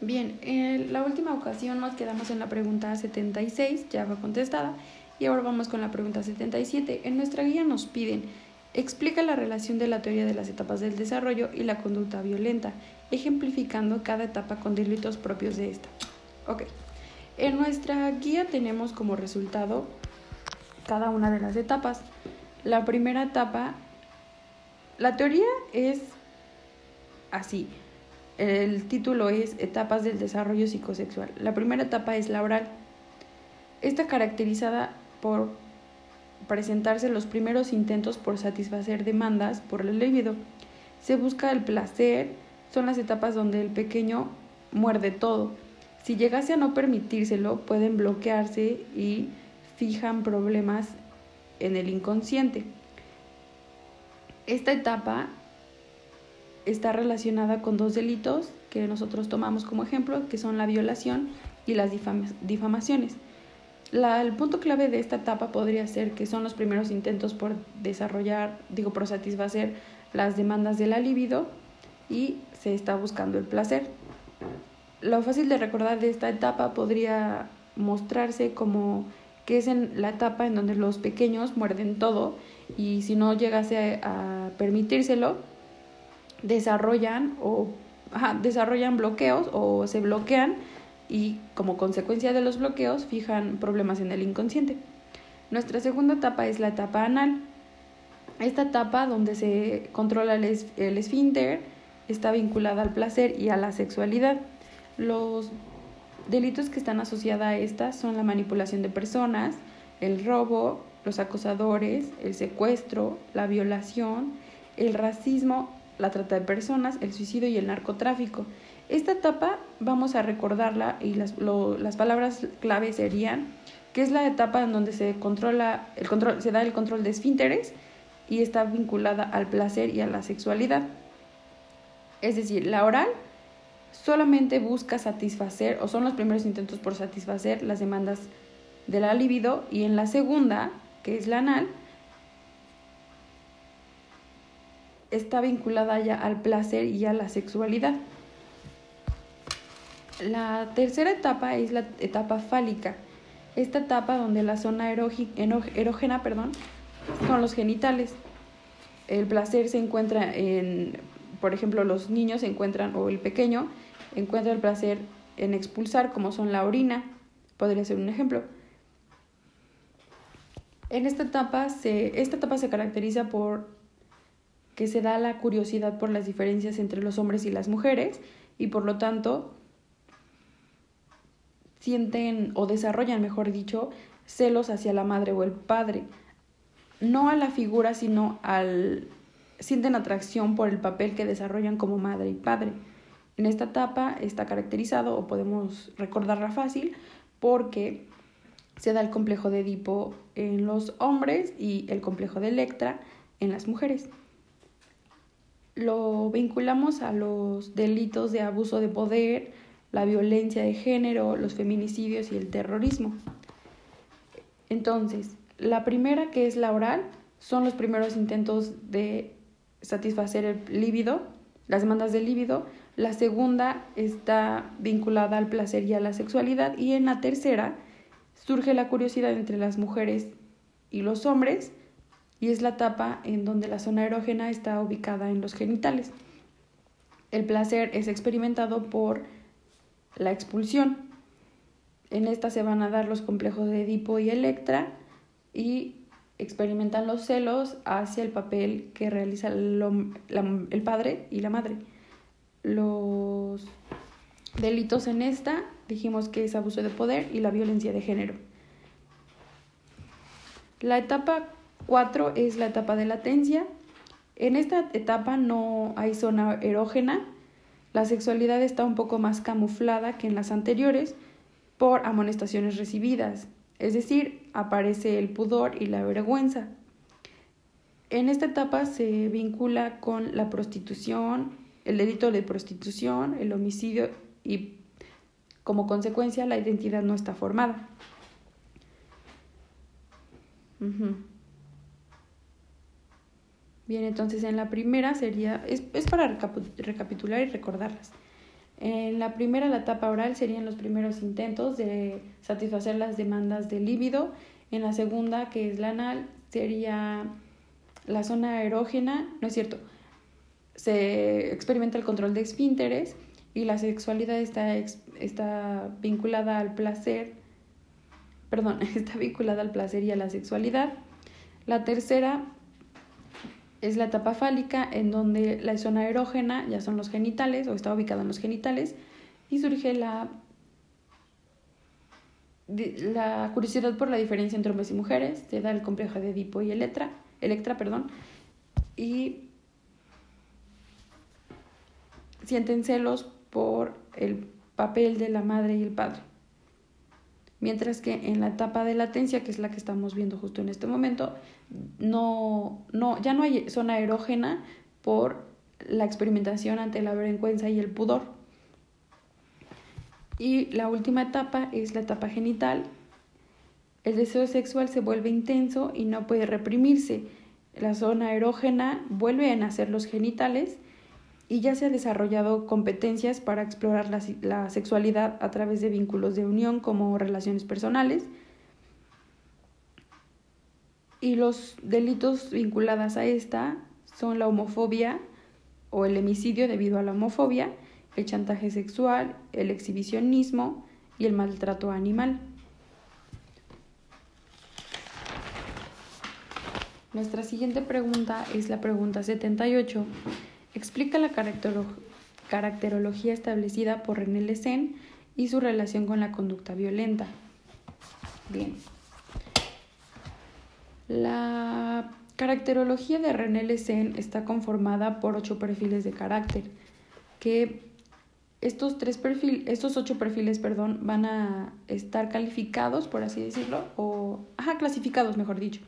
Bien, en la última ocasión nos quedamos en la pregunta 76, ya fue contestada, y ahora vamos con la pregunta 77. En nuestra guía nos piden, explica la relación de la teoría de las etapas del desarrollo y la conducta violenta, ejemplificando cada etapa con delitos propios de esta. Ok, en nuestra guía tenemos como resultado cada una de las etapas. La primera etapa, la teoría es así. El título es Etapas del desarrollo psicosexual. La primera etapa es la oral. Está caracterizada por presentarse los primeros intentos por satisfacer demandas por el libido. Se busca el placer, son las etapas donde el pequeño muerde todo. Si llegase a no permitírselo, pueden bloquearse y fijan problemas en el inconsciente. Esta etapa está relacionada con dos delitos que nosotros tomamos como ejemplo, que son la violación y las difamaciones. el punto clave de esta etapa podría ser que son los primeros intentos por desarrollar, digo, por satisfacer las demandas de la libido y se está buscando el placer. Lo fácil de recordar de esta etapa podría mostrarse como que es en la etapa en donde los pequeños muerden todo y si no llegase a permitírselo, desarrollan o desarrollan bloqueos o se bloquean y como consecuencia de los bloqueos fijan problemas en el inconsciente. Nuestra segunda etapa es la etapa anal. Esta etapa donde se controla el, el esfínter está vinculada al placer y a la sexualidad. Los delitos que están asociados a esta son la manipulación de personas, el robo, los acosadores, el secuestro, la violación, el racismo la trata de personas, el suicidio y el narcotráfico. Esta etapa vamos a recordarla y las, las palabras clave serían que es la etapa en donde se controla el control, se da el control de esfínteres y está vinculada al placer y a la sexualidad. Es decir, la oral solamente busca satisfacer o son los primeros intentos por satisfacer las demandas de la libido y en la segunda, que es la anal, está vinculada ya al placer y a la sexualidad. La tercera etapa es la etapa fálica. Esta etapa donde la zona erógena perdón, son los genitales. El placer se encuentra en, por ejemplo, los niños encuentran, o el pequeño, encuentra el placer en expulsar, como son la orina, podría ser un ejemplo. En esta etapa se, esta etapa se caracteriza por que se da la curiosidad por las diferencias entre los hombres y las mujeres y por lo tanto sienten o desarrollan, mejor dicho, celos hacia la madre o el padre. No a la figura, sino al... sienten atracción por el papel que desarrollan como madre y padre. En esta etapa está caracterizado, o podemos recordarla fácil, porque se da el complejo de Edipo en los hombres y el complejo de Electra en las mujeres lo vinculamos a los delitos de abuso de poder, la violencia de género, los feminicidios y el terrorismo. Entonces, la primera, que es la oral, son los primeros intentos de satisfacer el líbido, las demandas del líbido. La segunda está vinculada al placer y a la sexualidad. Y en la tercera surge la curiosidad entre las mujeres y los hombres y es la etapa en donde la zona erógena está ubicada en los genitales. El placer es experimentado por la expulsión. En esta se van a dar los complejos de Edipo y Electra y experimentan los celos hacia el papel que realiza el padre y la madre. Los delitos en esta dijimos que es abuso de poder y la violencia de género. La etapa 4 es la etapa de latencia. En esta etapa no hay zona erógena. La sexualidad está un poco más camuflada que en las anteriores por amonestaciones recibidas, es decir, aparece el pudor y la vergüenza. En esta etapa se vincula con la prostitución, el delito de prostitución, el homicidio y como consecuencia la identidad no está formada. Bien, entonces en la primera sería, es, para recapitular y recordarlas. En la primera, la etapa oral, serían los primeros intentos de satisfacer las demandas del líbido. En la segunda, que es la anal, sería la zona erógena, no es cierto, se experimenta el control de esfínteres y la sexualidad está, está vinculada al placer, perdón, está vinculada al placer y a la sexualidad. La tercera es la etapa fálica, en donde la zona erógena ya son los genitales o está ubicada en los genitales y surge la, la curiosidad por la diferencia entre hombres y mujeres, se da el complejo de Edipo y Electra, Electra perdón, y sienten celos por el papel de la madre y el padre. Mientras que en la etapa de latencia, que es la que estamos viendo justo en este momento, no, no, ya no hay zona erógena por la experimentación ante la vergüenza y el pudor. Y la última etapa es la etapa genital. El deseo sexual se vuelve intenso y no puede reprimirse. La zona erógena vuelve a nacer los genitales y ya se ha desarrollado competencias para explorar la, sexualidad a través de vínculos de unión como relaciones personales. Y los delitos vinculados a esta son la homofobia o el homicidio debido a la homofobia, el chantaje sexual, el exhibicionismo y el maltrato animal. Nuestra siguiente pregunta es la pregunta 78 Explica la caracterología establecida por René Lessen y su relación con la conducta violenta. Bien. La caracterología de René Lessen está conformada por ocho perfiles de carácter, que estos, tres perfiles, estos ocho perfiles perdón, van a estar calificados, por así decirlo, o ajá, clasificados, mejor dicho,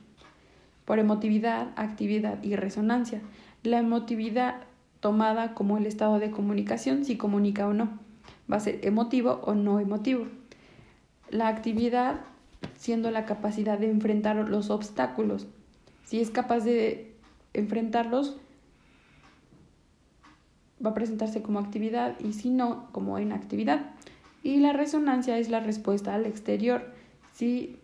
por emotividad, actividad y resonancia. La emotividad tomada como el estado de comunicación, si comunica o no. Va a ser emotivo o no emotivo. La actividad siendo la capacidad de enfrentar los obstáculos. Si es capaz de enfrentarlos, va a presentarse como actividad y si no, como inactividad. Y la resonancia es la respuesta al exterior. Si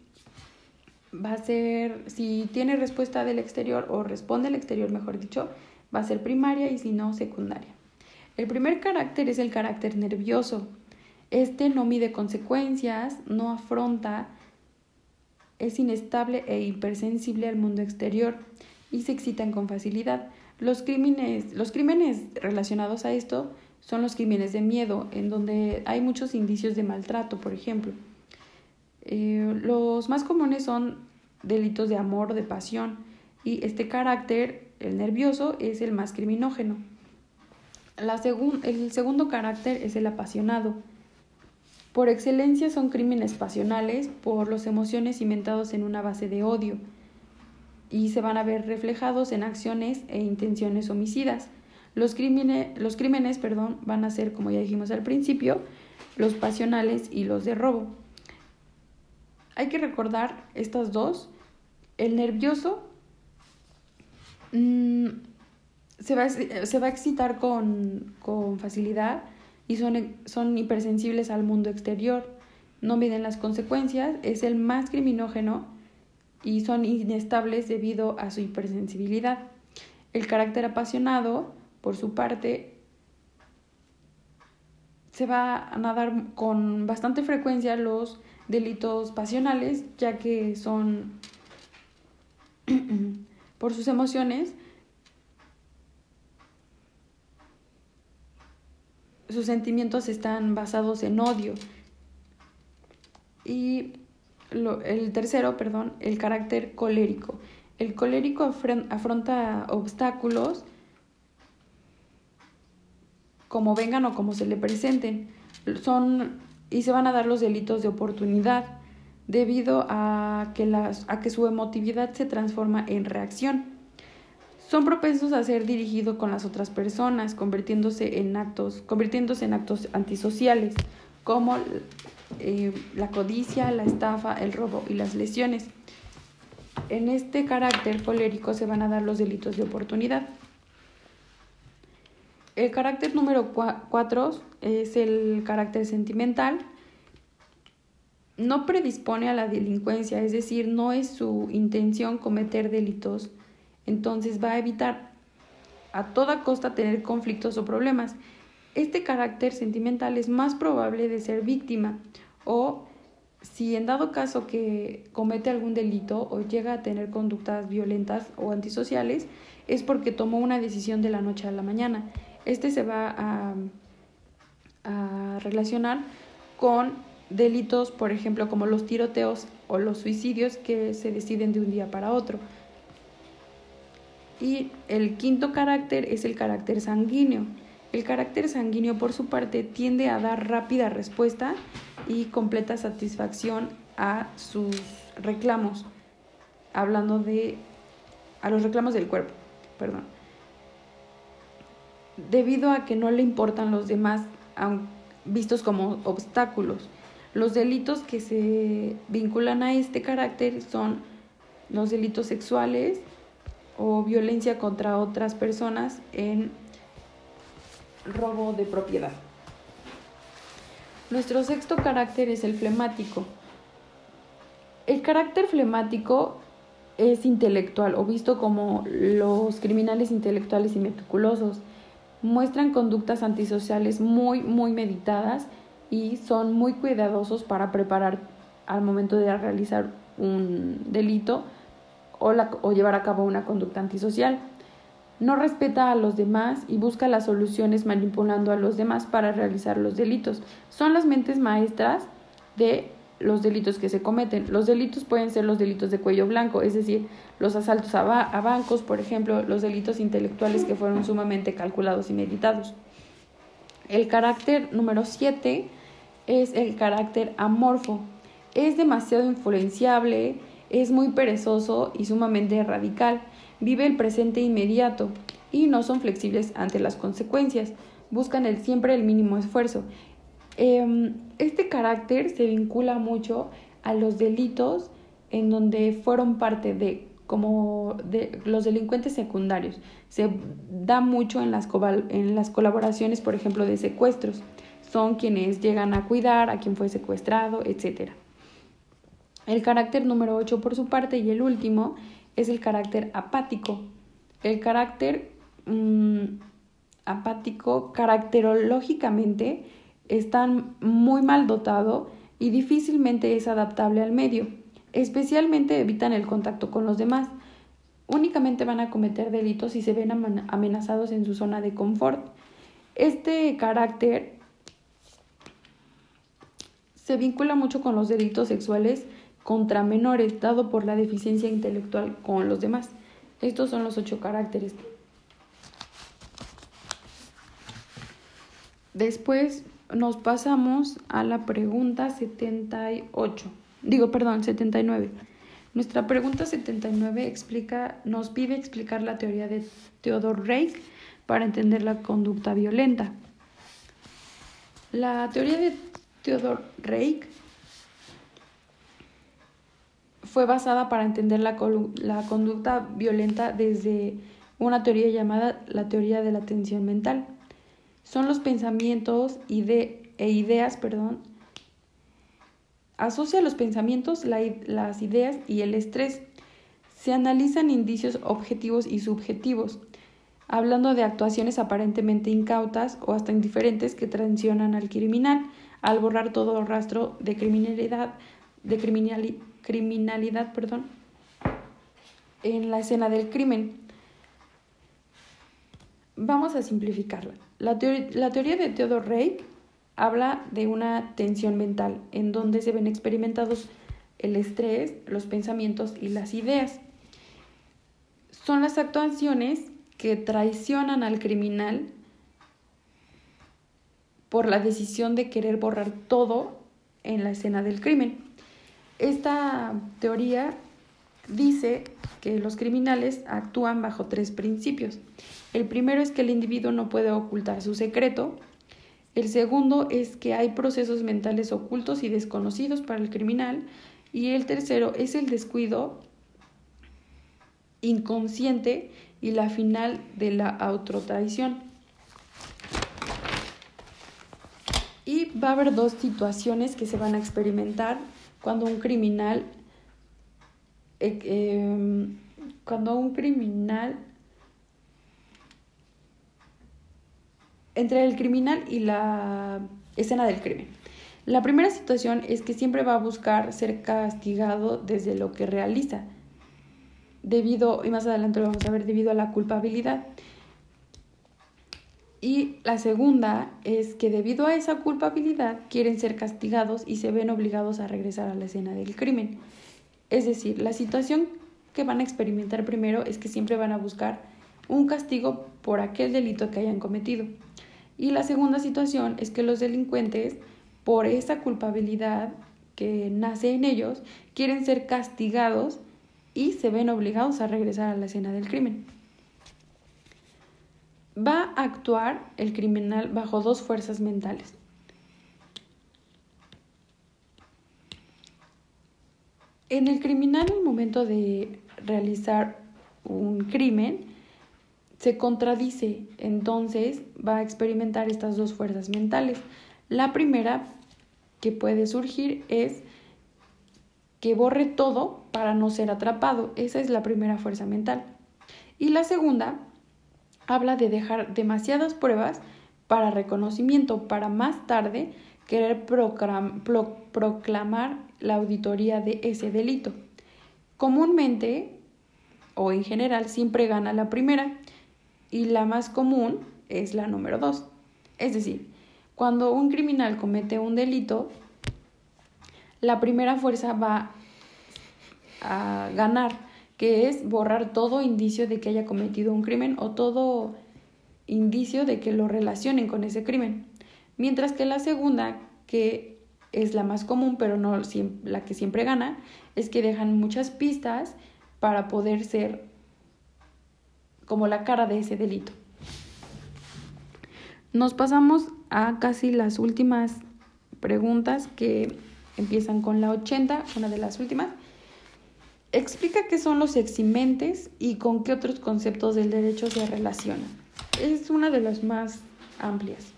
va a ser, si tiene respuesta del exterior o responde al exterior, mejor dicho, va a ser primaria y si no, secundaria. El primer carácter es el carácter nervioso. Este no mide consecuencias, no afronta, es inestable e hipersensible al mundo exterior y se excitan con facilidad. Los crímenes, los crímenes relacionados a esto son los crímenes de miedo, en donde hay muchos indicios de maltrato, por ejemplo. Eh, los más comunes son delitos de amor, de pasión, y este carácter el nervioso es el más criminógeno. La el segundo carácter es el apasionado. Por excelencia son crímenes pasionales por las emociones cimentados en una base de odio y se van a ver reflejados en acciones e intenciones homicidas. Los crímenes, los crímenes perdón, van a ser, como ya dijimos al principio, los pasionales y los de robo. Hay que recordar estas dos. El nervioso Mm, se, va, se, va, a excitar con, facilidad y son, son hipersensibles al mundo exterior. No miden las consecuencias, es el más criminógeno y son inestables debido a su hipersensibilidad. El carácter apasionado, por su parte, se va a nadar con bastante frecuencia los delitos pasionales, ya que son por sus emociones, sus sentimientos están basados en odio. Y el tercero, perdón, el carácter colérico. El colérico afronta obstáculos como vengan o como se le presenten. Son y se van a dar los delitos de oportunidad debido a que, las, a que su emotividad se transforma en reacción. Son propensos a ser dirigidos con las otras personas, convirtiéndose en actos, convirtiéndose en actos antisociales, como eh, la codicia, la estafa, el robo y las lesiones. En este carácter colérico se van a dar los delitos de oportunidad. El carácter número 4 es el carácter sentimental. No predispone a la delincuencia, es decir, no es su intención cometer delitos. Entonces va a evitar a toda costa tener conflictos o problemas. Este carácter sentimental es más probable de ser víctima o si en dado caso que comete algún delito o llega a tener conductas violentas o antisociales, es porque tomó una decisión de la noche a la mañana. Este se va a, relacionar con delitos, por ejemplo, como los tiroteos o los suicidios que se deciden de un día para otro. Y el quinto carácter es el carácter sanguíneo. El carácter sanguíneo, por su parte, tiende a dar rápida respuesta y completa satisfacción a sus reclamos, hablando de a los reclamos del cuerpo, perdón debido a que no le importan los demás vistos como obstáculos. Los delitos que se vinculan a este carácter son los delitos sexuales o violencia contra otras personas en robo de propiedad. Nuestro sexto carácter es el flemático. El carácter flemático es intelectual o visto como los criminales intelectuales y meticulosos muestran conductas antisociales muy, muy meditadas y son muy cuidadosos para preparar al momento de realizar un delito o, o llevar a cabo una conducta antisocial. No respeta a los demás y busca las soluciones manipulando a los demás para realizar los delitos. Son las mentes maestras de los delitos que se cometen. Los delitos pueden ser los delitos de cuello blanco, es decir, los asaltos a, bancos, por ejemplo, los delitos intelectuales que fueron sumamente calculados y meditados. El carácter número 7 es el carácter amorfo. Es demasiado influenciable, es muy perezoso y sumamente radical. Vive el presente inmediato y no son flexibles ante las consecuencias. Buscan siempre el mínimo esfuerzo. Em, este carácter se vincula mucho a los delitos en donde fueron parte de como de los delincuentes secundarios. Se da mucho en las colaboraciones, por ejemplo, de secuestros. Son quienes llegan a cuidar a quien fue secuestrado, etc. El carácter número 8 por su parte y el último es el carácter apático. El carácter mm, apático caracterológicamente está muy mal dotado y difícilmente es adaptable al medio. Especialmente evitan el contacto con los demás. Únicamente van a cometer delitos si se ven amenazados en su zona de confort. Este carácter se vincula mucho con los delitos sexuales contra menores, dado por la deficiencia intelectual con los demás. Estos son los ocho caracteres. Después nos pasamos a la pregunta 78. Digo, perdón, 79. Nuestra pregunta 79 explica, nos pide explicar la teoría de Theodore Reich para entender la conducta violenta. La teoría de Theodore Reich fue basada para entender la, la conducta violenta desde una teoría llamada la teoría de la tensión mental son los pensamientos e ideas, perdón, asocia los pensamientos, las ideas y el estrés. Se analizan indicios objetivos y subjetivos, hablando de actuaciones aparentemente incautas o hasta indiferentes que transicionan al criminal al borrar todo rastro de criminalidad, de criminalidad perdón, en la escena del crimen. Vamos a simplificarla. La, teoría de Theodore Reich habla de una tensión mental en donde se ven experimentados el estrés, los pensamientos y las ideas. Son las actuaciones que traicionan al criminal por la decisión de querer borrar todo en la escena del crimen. Esta teoría dice que los criminales actúan bajo tres principios. El primero es que el individuo no puede ocultar su secreto. El segundo es que hay procesos mentales ocultos y desconocidos para el criminal. Y el tercero es el descuido inconsciente y la final de la autotraición. Y va a haber dos situaciones que se van a experimentar cuando un criminal, eh, em, cuando un criminal, entre el criminal y la escena del crimen. La primera situación es que siempre va a buscar ser castigado desde lo que realiza, debido, y más adelante lo vamos a ver, debido a la culpabilidad. Y la segunda es que debido a esa culpabilidad quieren ser castigados y se ven obligados a regresar a la escena del crimen. Es decir, la situación que van a experimentar primero es que siempre van a buscar un castigo por aquel delito que hayan cometido. Y la segunda situación es que los delincuentes, por esa culpabilidad que nace en ellos, quieren ser castigados y se ven obligados a regresar a la escena del crimen va a actuar el criminal bajo dos fuerzas mentales. En el criminal, el momento de realizar un crimen, se contradice, entonces va a experimentar estas dos fuerzas mentales. La primera que puede surgir es que borre todo para no ser atrapado. Esa es la primera fuerza mental. Y la segunda habla de dejar demasiadas pruebas para reconocimiento, para más tarde querer proclamar la auditoría de ese delito. Comúnmente, o en general, siempre gana la primera y la más común es la número dos. Es decir, cuando un criminal comete un delito, la primera fuerza va a ganar que es borrar todo indicio de que haya cometido un crimen o todo indicio de que lo relacionen con ese crimen. Mientras que la segunda, que es la más común, pero no la que siempre gana, es que dejan muchas pistas para poder ser como la cara de ese delito. Nos pasamos a casi las últimas preguntas que empiezan con la 80, una de las últimas. Explica qué son los eximentes y con qué otros conceptos del derecho se relacionan. Es una de las más amplias.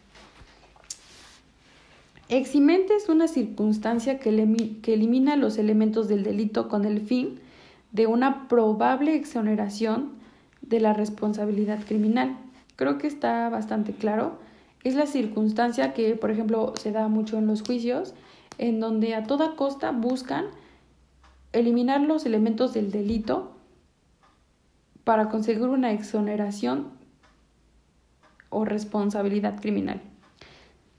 Eximente es una circunstancia que, elimina los elementos del delito con el fin de una probable exoneración de la responsabilidad criminal. Creo que está bastante claro. Es la circunstancia que, por ejemplo, se da mucho en los juicios, en donde a toda costa buscan eliminar los elementos del delito para conseguir una exoneración o responsabilidad criminal.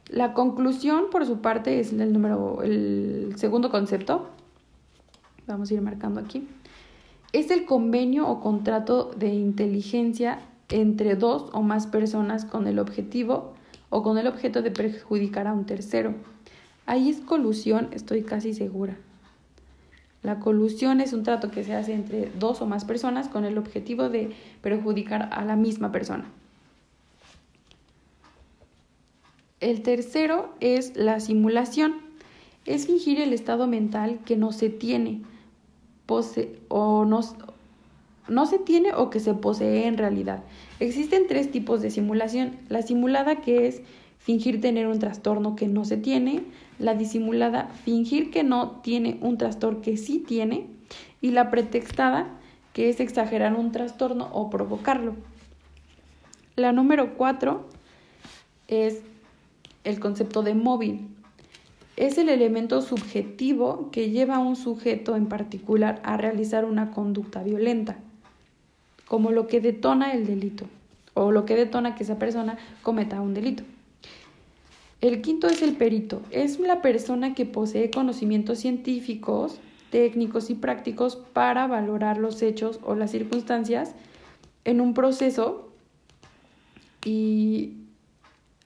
La conclusión, por su parte, es el número, el segundo concepto. Vamos a ir marcando aquí. Es el convenio o contrato de inteligencia entre dos o más personas con el objetivo o con el objeto de perjudicar a un tercero. Ahí es colusión, estoy casi segura. La colusión es un trato que se hace entre dos o más personas con el objetivo de perjudicar a la misma persona. El tercero es la simulación. Es fingir el estado mental que no se tiene o no, se tiene o que se posee en realidad. Existen tres tipos de simulación. La simulada que es fingir tener un trastorno que no se tiene, la disimulada, fingir que no tiene un trastorno que sí tiene, y la pretextada, que es exagerar un trastorno o provocarlo. La número cuatro es el concepto de móvil. Es el elemento subjetivo que lleva a un sujeto en particular a realizar una conducta violenta, como lo que detona el delito o lo que detona que esa persona cometa un delito. El quinto es el perito. Es la persona que posee conocimientos científicos, técnicos y prácticos para valorar los hechos o las circunstancias en un proceso y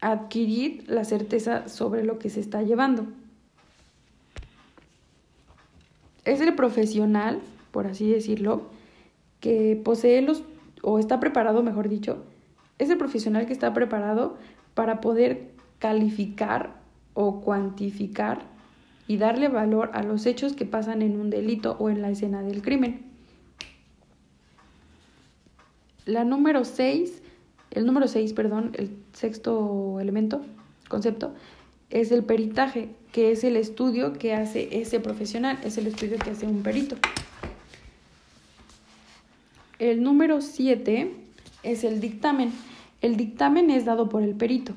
adquirir la certeza sobre lo que se está llevando. Es el profesional, por así decirlo, que posee los, o está preparado, mejor dicho, es el profesional que está preparado para poder calificar o cuantificar y darle valor a los hechos que pasan en un delito o en la escena del crimen. La número 6, el número 6, perdón, el sexto elemento, concepto, es el peritaje, que es el estudio que hace ese profesional, es el estudio que hace un perito. El número 7 es el dictamen. El dictamen es dado por el perito.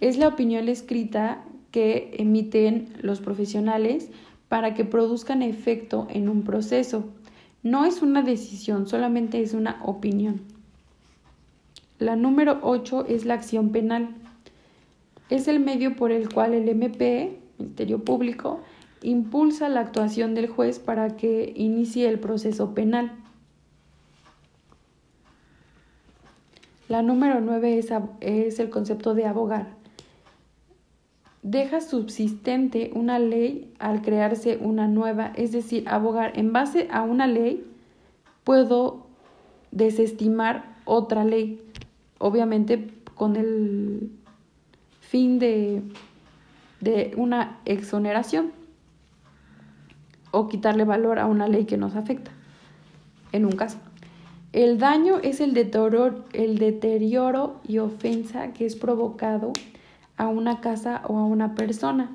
Es la opinión escrita que emiten los profesionales para que produzcan efecto en un proceso. No es una decisión, solamente es una opinión. La número 8 es la acción penal. Es el medio por el cual el MP, Ministerio Público, impulsa la actuación del juez para que inicie el proceso penal. La número 9 es, es el concepto de abogar deja subsistente una ley al crearse una nueva, es decir, abogar en base a una ley, puedo desestimar otra ley, obviamente con el fin de, de una exoneración o quitarle valor a una ley que nos afecta, en un caso. El daño es el deterioro, el deterioro y ofensa que es provocado a una casa o a una persona.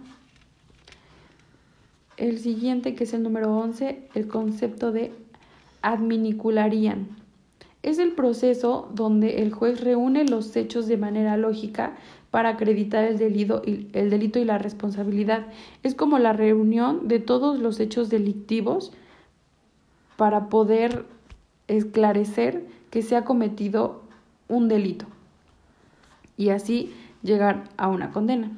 El siguiente, que es el número 11, el concepto de adminicularían. Es el proceso donde el juez reúne los hechos de manera lógica para acreditar el delito, y, el delito y la responsabilidad. Es como la reunión de todos los hechos delictivos para poder esclarecer que se ha cometido un delito. Y así llegar a una condena.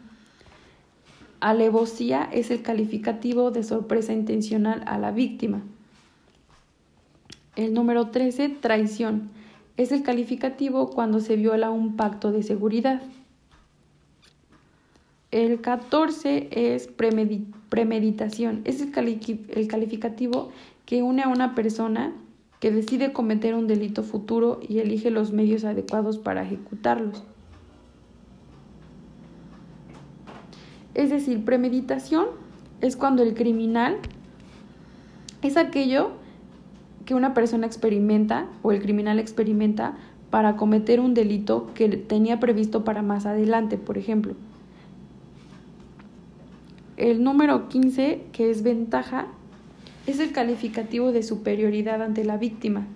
Alevosía es el calificativo de sorpresa intencional a la víctima. El número 13, traición, es el calificativo cuando se viola un pacto de seguridad. El 14 es premeditación, es el, el calificativo que une a una persona que decide cometer un delito futuro y elige los medios adecuados para ejecutarlos. Es decir, premeditación es cuando el criminal es aquello que una persona experimenta o el criminal experimenta para cometer un delito que tenía previsto para más adelante, por ejemplo. El número 15, que es ventaja, es el calificativo de superioridad ante la víctima,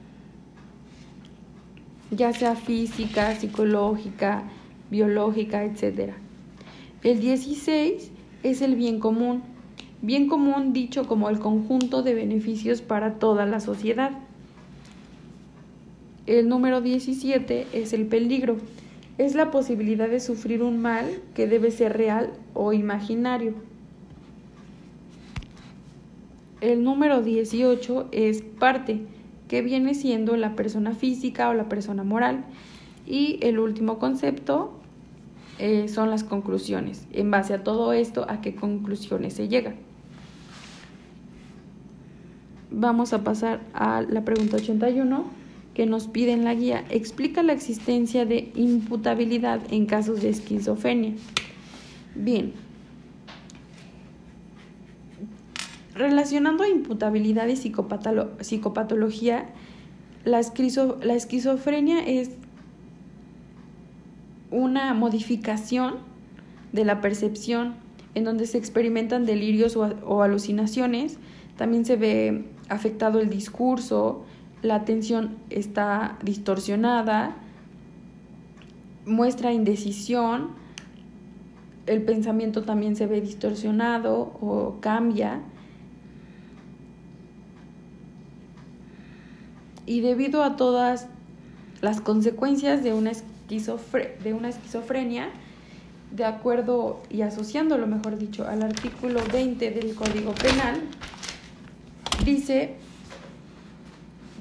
ya sea física, psicológica, biológica, etc. El 16 es el bien común, bien común dicho como el conjunto de beneficios para toda la sociedad. El número 17 es el peligro, es la posibilidad de sufrir un mal que debe ser real o imaginario. El número 18 es parte, que viene siendo la persona física o la persona moral. Y el último concepto eh, son las conclusiones. En base a todo esto, ¿a qué conclusiones se llega? Vamos a pasar a la pregunta 81 que nos pide en la guía. Explica la existencia de imputabilidad en casos de esquizofrenia. Bien. Relacionando imputabilidad y psicopatología, la, la esquizofrenia es una modificación de la percepción en donde se experimentan delirios o, alucinaciones, también se ve afectado el discurso, la atención está distorsionada, muestra indecisión, el pensamiento también se ve distorsionado o cambia. Y debido a todas las consecuencias de una de una esquizofrenia, de acuerdo y asociándolo, mejor dicho, al artículo 20 del Código Penal, dice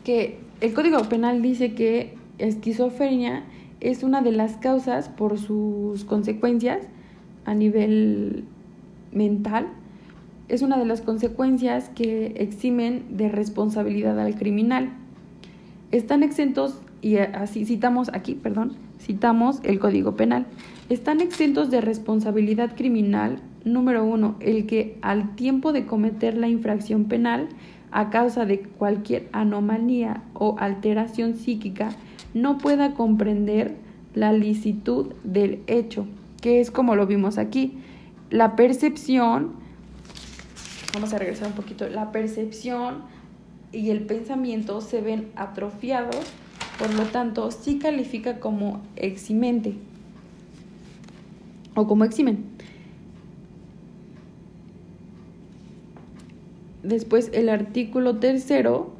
que el Código Penal dice que esquizofrenia es una de las causas por sus consecuencias a nivel mental, es una de las consecuencias que eximen de responsabilidad al criminal. Están exentos, y así citamos aquí, perdón, Citamos el Código Penal. Están exentos de responsabilidad criminal, número uno, el que al tiempo de cometer la infracción penal, a causa de cualquier anomalía o alteración psíquica, no pueda comprender la licitud del hecho, que es como lo vimos aquí. la percepción, vamos a regresar un poquito, la percepción y el pensamiento se ven atrofiados, por lo tanto sí califica como eximente o como eximen. Después el artículo tercero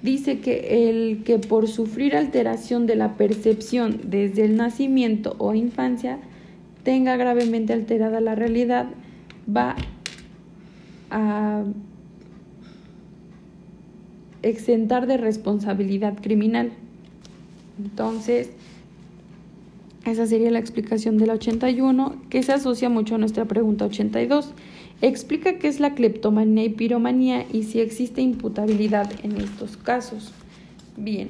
dice que el que por sufrir alteración de la percepción desde el nacimiento o infancia tenga gravemente alterada la realidad va a exentar de responsabilidad criminal. Entonces, esa sería la explicación del 81 que se asocia mucho a nuestra pregunta 82. Explica qué es la cleptomanía y piromanía y si existe imputabilidad en estos casos. Bien.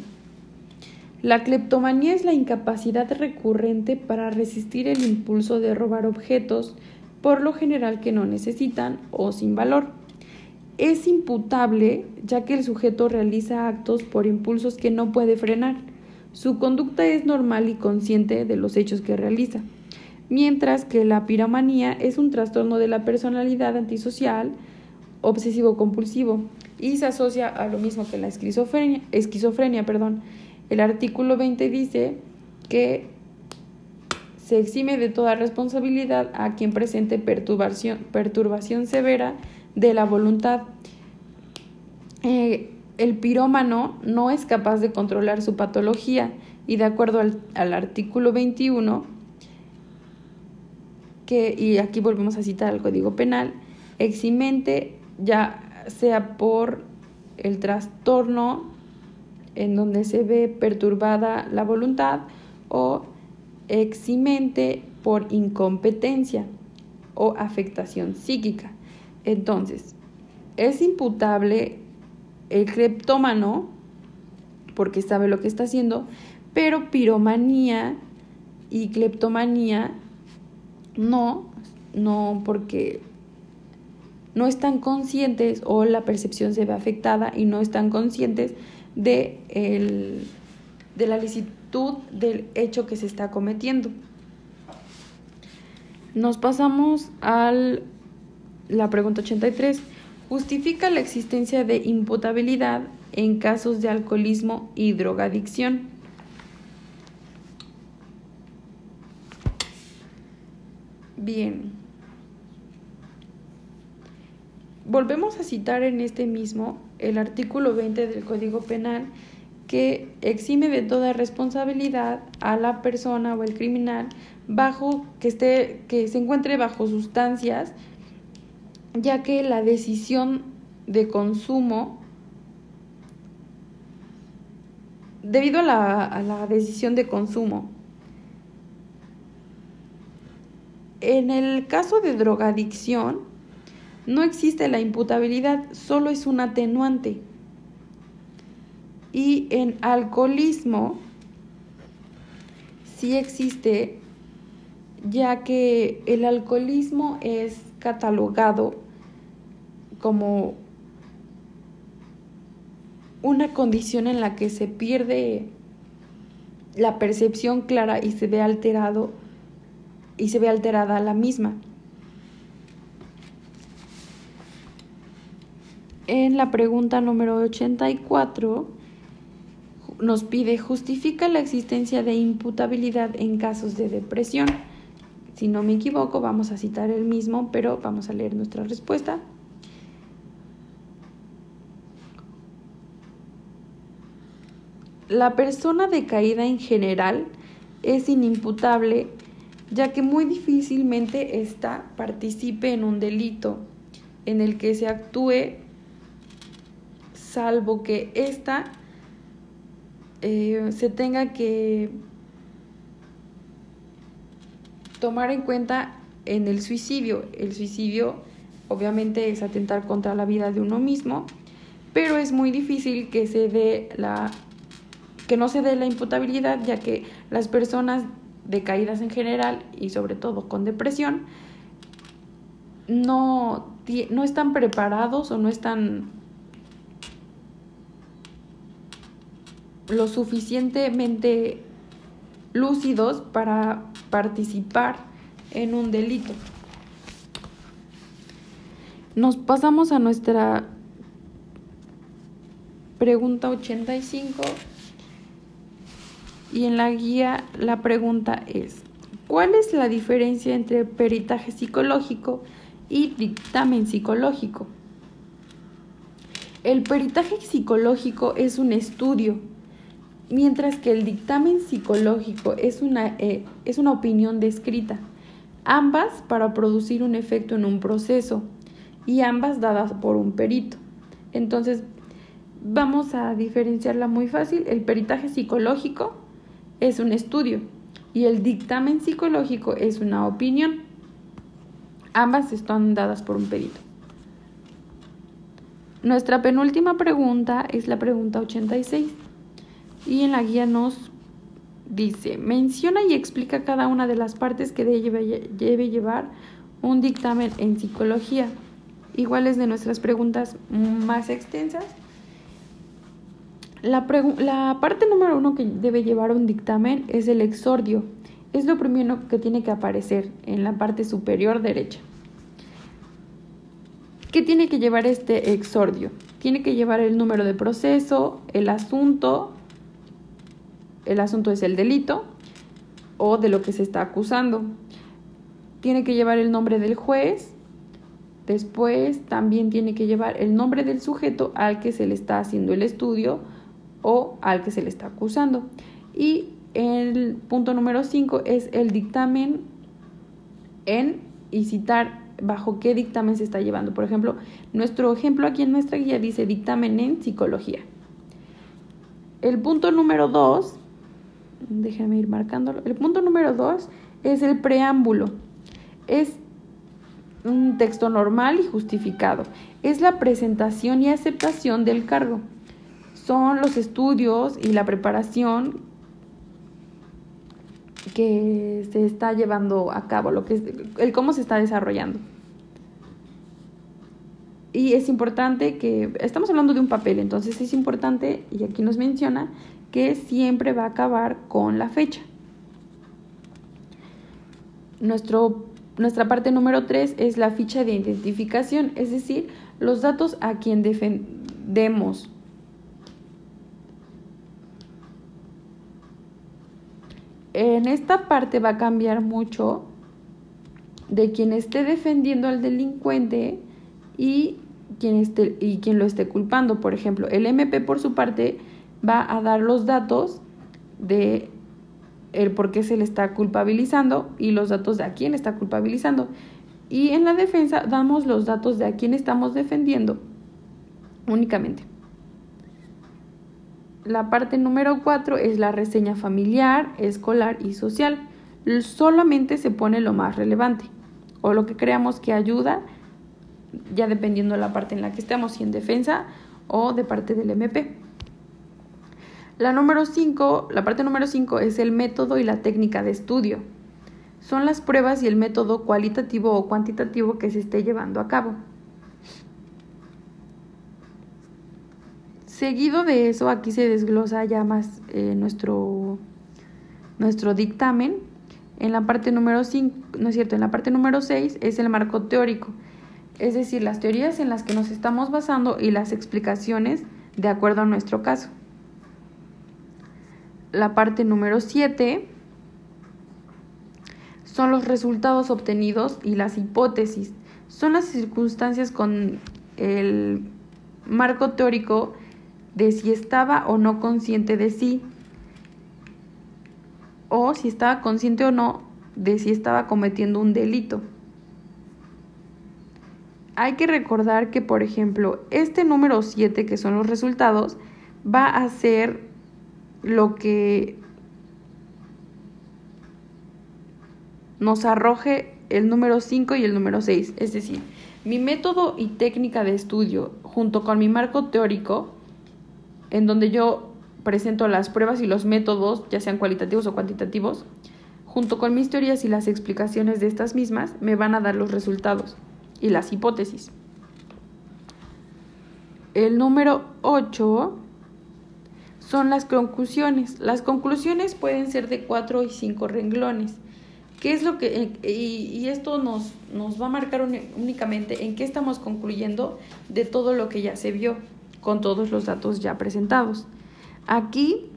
La cleptomanía es la incapacidad recurrente para resistir el impulso de robar objetos, por lo general que no necesitan o sin valor. Es imputable ya que el sujeto realiza actos por impulsos que no puede frenar. Su conducta es normal y consciente de los hechos que realiza mientras que la piromanía es un trastorno de la personalidad antisocial obsesivo-compulsivo y se asocia a lo mismo que la esquizofrenia. esquizofrenia perdón. El artículo 20 dice que se exime de toda responsabilidad a quien presente perturbación, perturbación severa de la voluntad. Eh, el pirómano no es capaz de controlar su patología y de acuerdo al, al artículo 21 que, y aquí volvemos a citar el Código Penal, eximente ya sea por el trastorno en donde se ve perturbada la voluntad o eximente por incompetencia o afectación psíquica. Entonces, es imputable el cleptómano porque sabe lo que está haciendo, pero piromanía y cleptomanía no, no porque no están conscientes o la percepción se ve afectada y no están conscientes de, el, de la licitud del hecho que se está cometiendo. Nos pasamos a la pregunta 83. Justifica la existencia de imputabilidad en casos de alcoholismo y drogadicción. Bien. Volvemos a citar en este mismo el artículo 20 del Código Penal que exime de toda responsabilidad a la persona o el criminal bajo que esté que se encuentre bajo sustancias ya que la decisión de consumo debido a la, decisión de consumo En el caso de drogadicción, no existe la imputabilidad, solo es un atenuante. Y en alcoholismo sí existe, ya que el alcoholismo es catalogado como una condición en la que se pierde la percepción clara y se ve alterado y se ve alterada la misma. En la pregunta número 84 nos pide justifica la existencia de imputabilidad en casos de depresión. Si no me equivoco, vamos a citar el mismo, pero vamos a leer nuestra respuesta. La persona decaída en general es inimputable ya que muy difícilmente ésta participe en un delito en el que se actúe salvo que ésta eh, se tenga que tomar en cuenta en el suicidio. El suicidio obviamente es atentar contra la vida de uno mismo, pero es muy difícil que se dé la que no se dé la imputabilidad, ya que las personas de caídas en general y sobre todo con depresión, no, no están preparados o no están lo suficientemente lúcidos para participar en un delito. Nos pasamos a nuestra pregunta 85 y en la guía la pregunta es, ¿cuál es la diferencia entre peritaje psicológico y dictamen psicológico? El peritaje psicológico es un estudio, mientras que el dictamen psicológico es una, eh, es una opinión descrita, ambas para producir un efecto en un proceso y ambas dadas por un perito. Entonces, vamos a diferenciarla muy fácil. El peritaje psicológico es un estudio y el dictamen psicológico es una opinión. Ambas están dadas por un perito. Nuestra penúltima pregunta es la pregunta 86 y en la guía nos dice, menciona y explica cada una de las partes que debe, debe llevar un dictamen en psicología. Iguales de nuestras preguntas más extensas la, parte número uno que debe llevar un dictamen es el exordio. Es lo primero que tiene que aparecer en la parte superior derecha. ¿Qué tiene que llevar este exordio? Tiene que llevar el número de proceso, el asunto, el asunto es el delito o de lo que se está acusando. Tiene que llevar el nombre del juez, después también tiene que llevar el nombre del sujeto al que se le está haciendo el estudio o al que se le está acusando. Y el punto número 5 es el dictamen en y citar bajo qué dictamen se está llevando. Por ejemplo, nuestro ejemplo aquí en nuestra guía dice dictamen en psicología. El punto número 2, déjame ir marcándolo, el punto número 2 es el preámbulo. Es un texto normal y justificado. Es la presentación y aceptación del cargo son los estudios y la preparación que se está llevando a cabo, lo que el cómo se está desarrollando. Y es importante que, estamos hablando de un papel, entonces es importante, y aquí nos menciona, que siempre va a acabar con la fecha. Nuestro, nuestra parte número 3 es la ficha de identificación, es decir, los datos a quien defendemos en esta parte va a cambiar mucho de quien esté defendiendo al delincuente y quien, esté, y quien lo esté culpando. Por ejemplo, el MP por su parte va a dar los datos de el por qué se le está culpabilizando y los datos de a quién está culpabilizando. Y en la defensa damos los datos de a quién estamos defendiendo únicamente. La parte número 4 es la reseña familiar, escolar y social. Solamente se pone lo más relevante o lo que creamos que ayuda, ya dependiendo de la parte en la que estemos, si en defensa o de parte del MP. La número 5, la parte número 5 es el método y la técnica de estudio. Son las pruebas y el método cualitativo o cuantitativo que se esté llevando a cabo. Seguido de eso, aquí se desglosa ya más eh, nuestro, nuestro dictamen. En la parte número 5, no es cierto, en la parte número 6 es el marco teórico, es decir, las teorías en las que nos estamos basando y las explicaciones de acuerdo a nuestro caso. La parte número 7 son los resultados obtenidos y las hipótesis. Son las circunstancias con el marco teórico de si estaba o no consciente de sí, o si estaba consciente o no de si estaba cometiendo un delito. Hay que recordar que, por ejemplo, este número 7, que son los resultados, va a ser lo que nos arroje el número 5 y el número 6. Es decir, mi método y técnica de estudio junto con mi marco teórico en donde yo presento las pruebas y los métodos, ya sean cualitativos o cuantitativos, junto con mis teorías y las explicaciones de estas mismas, me van a dar los resultados y las hipótesis. El número 8 son las conclusiones. Las conclusiones pueden ser de 4 y 5 renglones. ¿Qué es lo que, y, esto nos, nos va a marcar únicamente en qué estamos concluyendo de todo lo que ya se vio, con todos los datos ya presentados. Aquí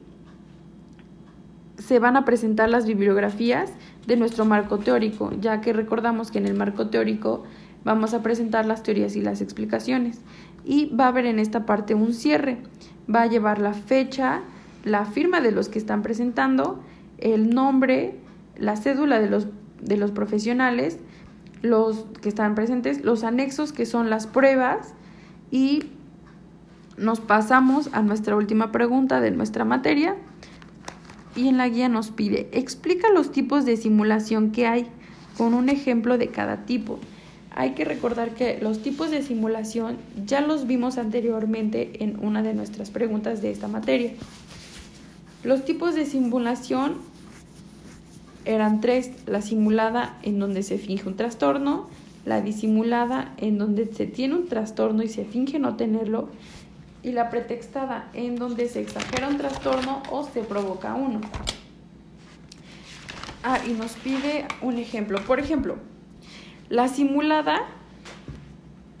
se van a presentar las bibliografías de nuestro marco teórico, ya que recordamos que en el marco teórico vamos a presentar las teorías y las explicaciones. Y va a haber en esta parte un cierre. Va a llevar la fecha, la firma de los que están presentando, el nombre, la cédula de los, de los profesionales, los que están presentes, los anexos que son las pruebas y nos pasamos a nuestra última pregunta de nuestra materia y en la guía nos pide explica los tipos de simulación que hay con un ejemplo de cada tipo. Hay que recordar que los tipos de simulación ya los vimos anteriormente en una de nuestras preguntas de esta materia. Los tipos de simulación eran tres, la simulada en donde se finge un trastorno, la disimulada en donde se tiene un trastorno y se finge no tenerlo, y la pretextada en donde se exagera un trastorno o se provoca uno. Ah, y nos pide un ejemplo. Por ejemplo, la simulada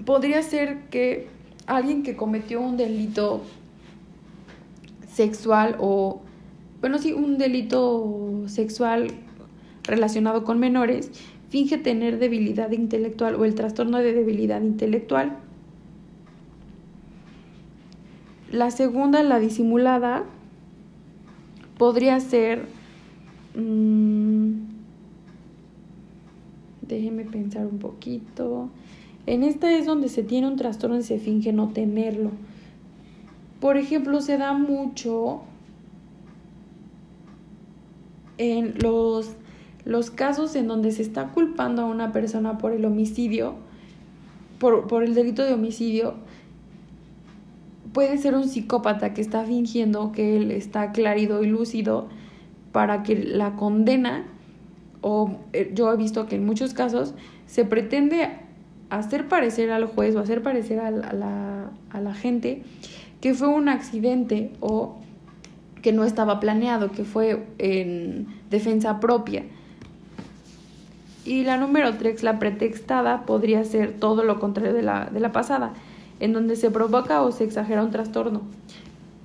podría ser que alguien que cometió un delito sexual o, bueno, sí, un delito sexual relacionado con menores, finge tener debilidad intelectual o el trastorno de debilidad intelectual. La segunda, la disimulada, podría ser... Mmm, déjeme pensar un poquito. En esta es donde se tiene un trastorno y se finge no tenerlo. Por ejemplo, se da mucho en los los casos en donde se está culpando a una persona por el homicidio, por, el delito de homicidio, puede ser un psicópata que está fingiendo que él está clarido y lúcido para que la condena, o eh, yo he visto que en muchos casos se pretende hacer parecer al juez o hacer parecer a la, a la gente que fue un accidente o que no estaba planeado, que fue en defensa propia. Y la número 3, la pretextada, podría ser todo lo contrario de la, de la pasada, en donde se provoca o se exagera un trastorno.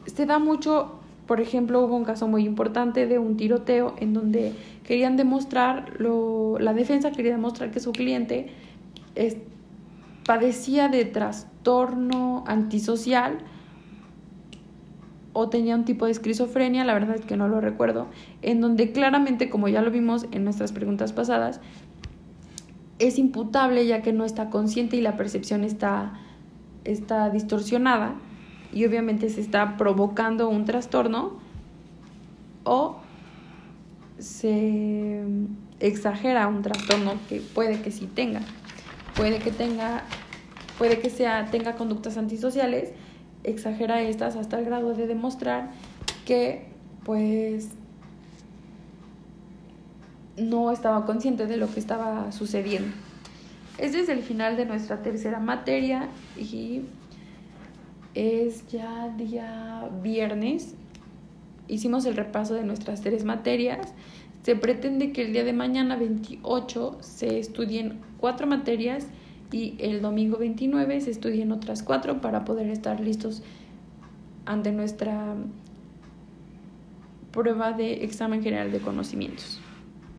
Se da mucho, por ejemplo, hubo un caso muy importante de un tiroteo en donde querían demostrar, lo, la defensa quería demostrar que su cliente padecía de trastorno antisocial o tenía un tipo de esquizofrenia, la verdad es que no lo recuerdo, en donde claramente, como ya lo vimos en nuestras preguntas pasadas, es imputable ya que no está consciente y la percepción está, está distorsionada y obviamente se está provocando un trastorno o se exagera un trastorno que puede que sí tenga. Puede que tenga, puede que sea, tenga conductas antisociales, exagera estas hasta el grado de demostrar que pues no estaba consciente de lo que estaba sucediendo. Este es el final de nuestra tercera materia y es ya día viernes. Hicimos el repaso de nuestras tres materias. Se pretende que el día de mañana 28 se estudien cuatro materias y el domingo 29 se estudien otras cuatro para poder estar listos ante nuestra prueba de examen general de conocimientos.